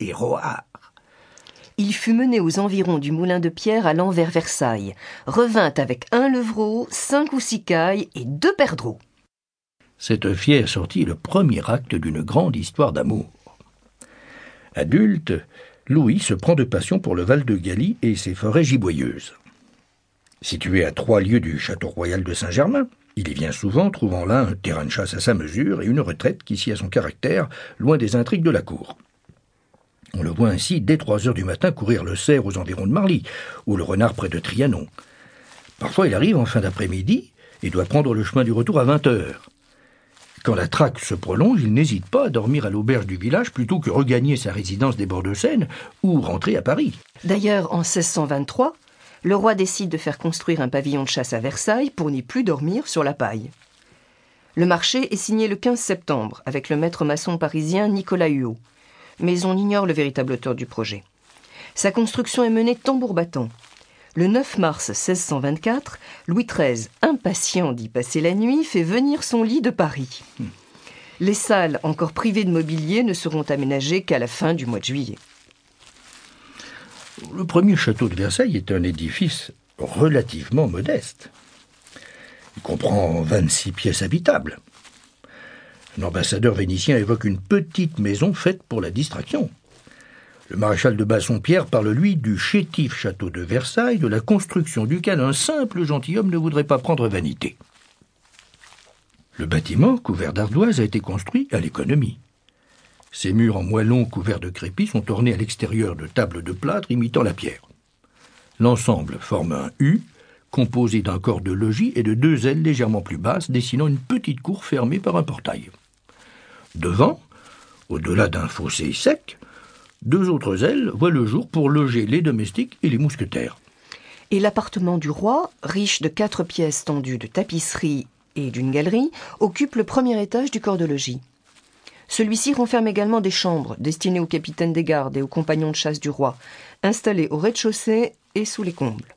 et Roard. Il fut mené aux environs du moulin de pierre allant vers Versailles, revint avec un levreau, cinq ou six cailles et deux perdreaux. Cette fière sortie est le premier acte d'une grande histoire d'amour. Adulte, Louis se prend de passion pour le Val de Galie et ses forêts giboyeuses. Situé à trois lieues du château royal de Saint-Germain, il y vient souvent, trouvant là un terrain de chasse à sa mesure et une retraite qui sied à son caractère, loin des intrigues de la cour. On le voit ainsi dès trois heures du matin courir le cerf aux environs de Marly, ou le renard près de Trianon. Parfois il arrive en fin d'après-midi et doit prendre le chemin du retour à vingt heures. Quand la traque se prolonge, il n'hésite pas à dormir à l'auberge du village plutôt que regagner sa résidence des bords de Seine ou rentrer à Paris. D'ailleurs, en 1623, le roi décide de faire construire un pavillon de chasse à Versailles pour n'y plus dormir sur la paille. Le marché est signé le 15 septembre avec le maître maçon parisien Nicolas Huot mais on ignore le véritable auteur du projet. Sa construction est menée tambour battant. Le 9 mars 1624, Louis XIII, impatient d'y passer la nuit, fait venir son lit de Paris. Les salles, encore privées de mobilier, ne seront aménagées qu'à la fin du mois de juillet. Le premier château de Versailles est un édifice relativement modeste. Il comprend 26 pièces habitables. L'ambassadeur vénitien évoque une petite maison faite pour la distraction. Le maréchal de Bassompierre parle, lui, du chétif château de Versailles, de la construction duquel un simple gentilhomme ne voudrait pas prendre vanité. Le bâtiment, couvert d'ardoise, a été construit à l'économie. Ses murs en moellon couverts de crépi sont ornés à l'extérieur de tables de plâtre imitant la pierre. L'ensemble forme un U, composé d'un corps de logis et de deux ailes légèrement plus basses, dessinant une petite cour fermée par un portail. Devant, au-delà d'un fossé sec, deux autres ailes voient le jour pour loger les domestiques et les mousquetaires. Et l'appartement du roi, riche de quatre pièces tendues de tapisserie et d'une galerie, occupe le premier étage du corps de logis. Celui-ci renferme également des chambres destinées aux capitaines des gardes et aux compagnons de chasse du roi, installés au rez-de-chaussée et sous les combles.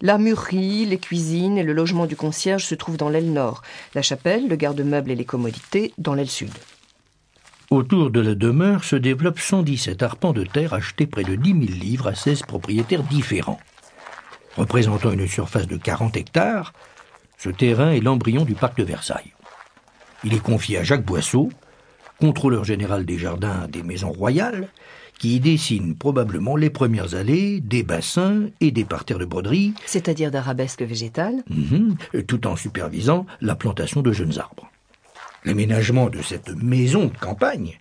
L'armurerie, les cuisines et le logement du concierge se trouvent dans l'aile nord, la chapelle, le garde-meuble et les commodités dans l'aile sud. Autour de la demeure se développent 117 arpents de terre achetés près de 10 000 livres à 16 propriétaires différents. Représentant une surface de 40 hectares, ce terrain est l'embryon du parc de Versailles. Il est confié à Jacques Boisseau, contrôleur général des jardins des maisons royales, qui dessine probablement les premières allées, des bassins et des parterres de broderie. C'est-à-dire d'arabesques végétales mhm, tout en supervisant la plantation de jeunes arbres. L'aménagement de cette maison de campagne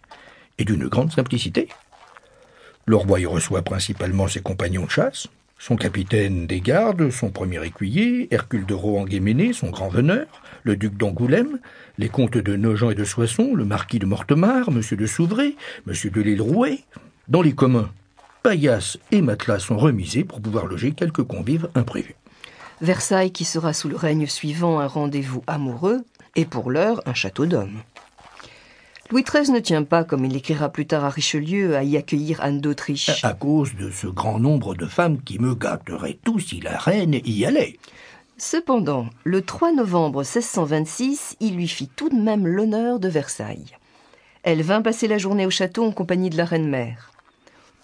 est d'une grande simplicité. Le roi y reçoit principalement ses compagnons de chasse, son capitaine des gardes, son premier écuyer, Hercule de Rohan-Guéméné, son grand veneur, le duc d'Angoulême, les comtes de Nogent et de Soissons, le marquis de Mortemart, M. de Souvray, M. de l'île Rouet, dans les communs, paillasses et matelas sont remisés pour pouvoir loger quelques convives imprévus. Versailles qui sera sous le règne suivant un rendez-vous amoureux et pour l'heure un château d'hommes. Louis XIII ne tient pas, comme il écrira plus tard à Richelieu, à y accueillir Anne d'Autriche. À cause de ce grand nombre de femmes qui me gâteraient tout si la reine y allait. Cependant, le 3 novembre 1626, il lui fit tout de même l'honneur de Versailles. Elle vint passer la journée au château en compagnie de la reine-mère.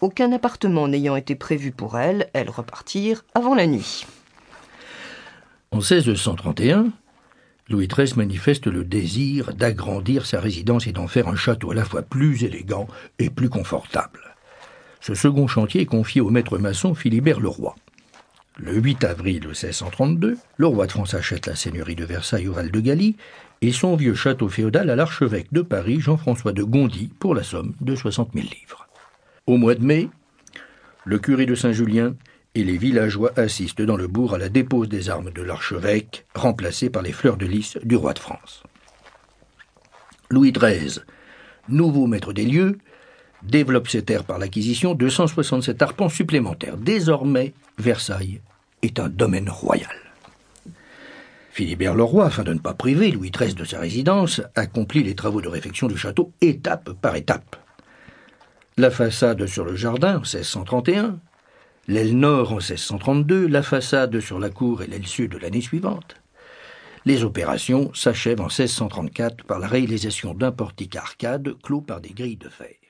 Aucun appartement n'ayant été prévu pour elle, elles repartirent avant la nuit. En 1631, Louis XIII manifeste le désir d'agrandir sa résidence et d'en faire un château à la fois plus élégant et plus confortable. Ce second chantier est confié au maître maçon Philibert Leroy. Le 8 avril 1632, le roi de France achète la seigneurie de Versailles au Val de Galie et son vieux château féodal à l'archevêque de Paris Jean-François de Gondy pour la somme de 60 000 livres. Au mois de mai, le curé de Saint-Julien et les villageois assistent dans le bourg à la dépose des armes de l'archevêque, remplacé par les fleurs de lys du roi de France. Louis XIII, nouveau maître des lieux, développe ses terres par l'acquisition de 167 arpents supplémentaires. Désormais, Versailles est un domaine royal. Philibert Leroy, afin de ne pas priver Louis XIII de sa résidence, accomplit les travaux de réfection du château étape par étape la façade sur le jardin en 1631, l'aile nord en 1632, la façade sur la cour et l'aile sud l'année suivante. Les opérations s'achèvent en 1634 par la réalisation d'un portique arcade clos par des grilles de fer.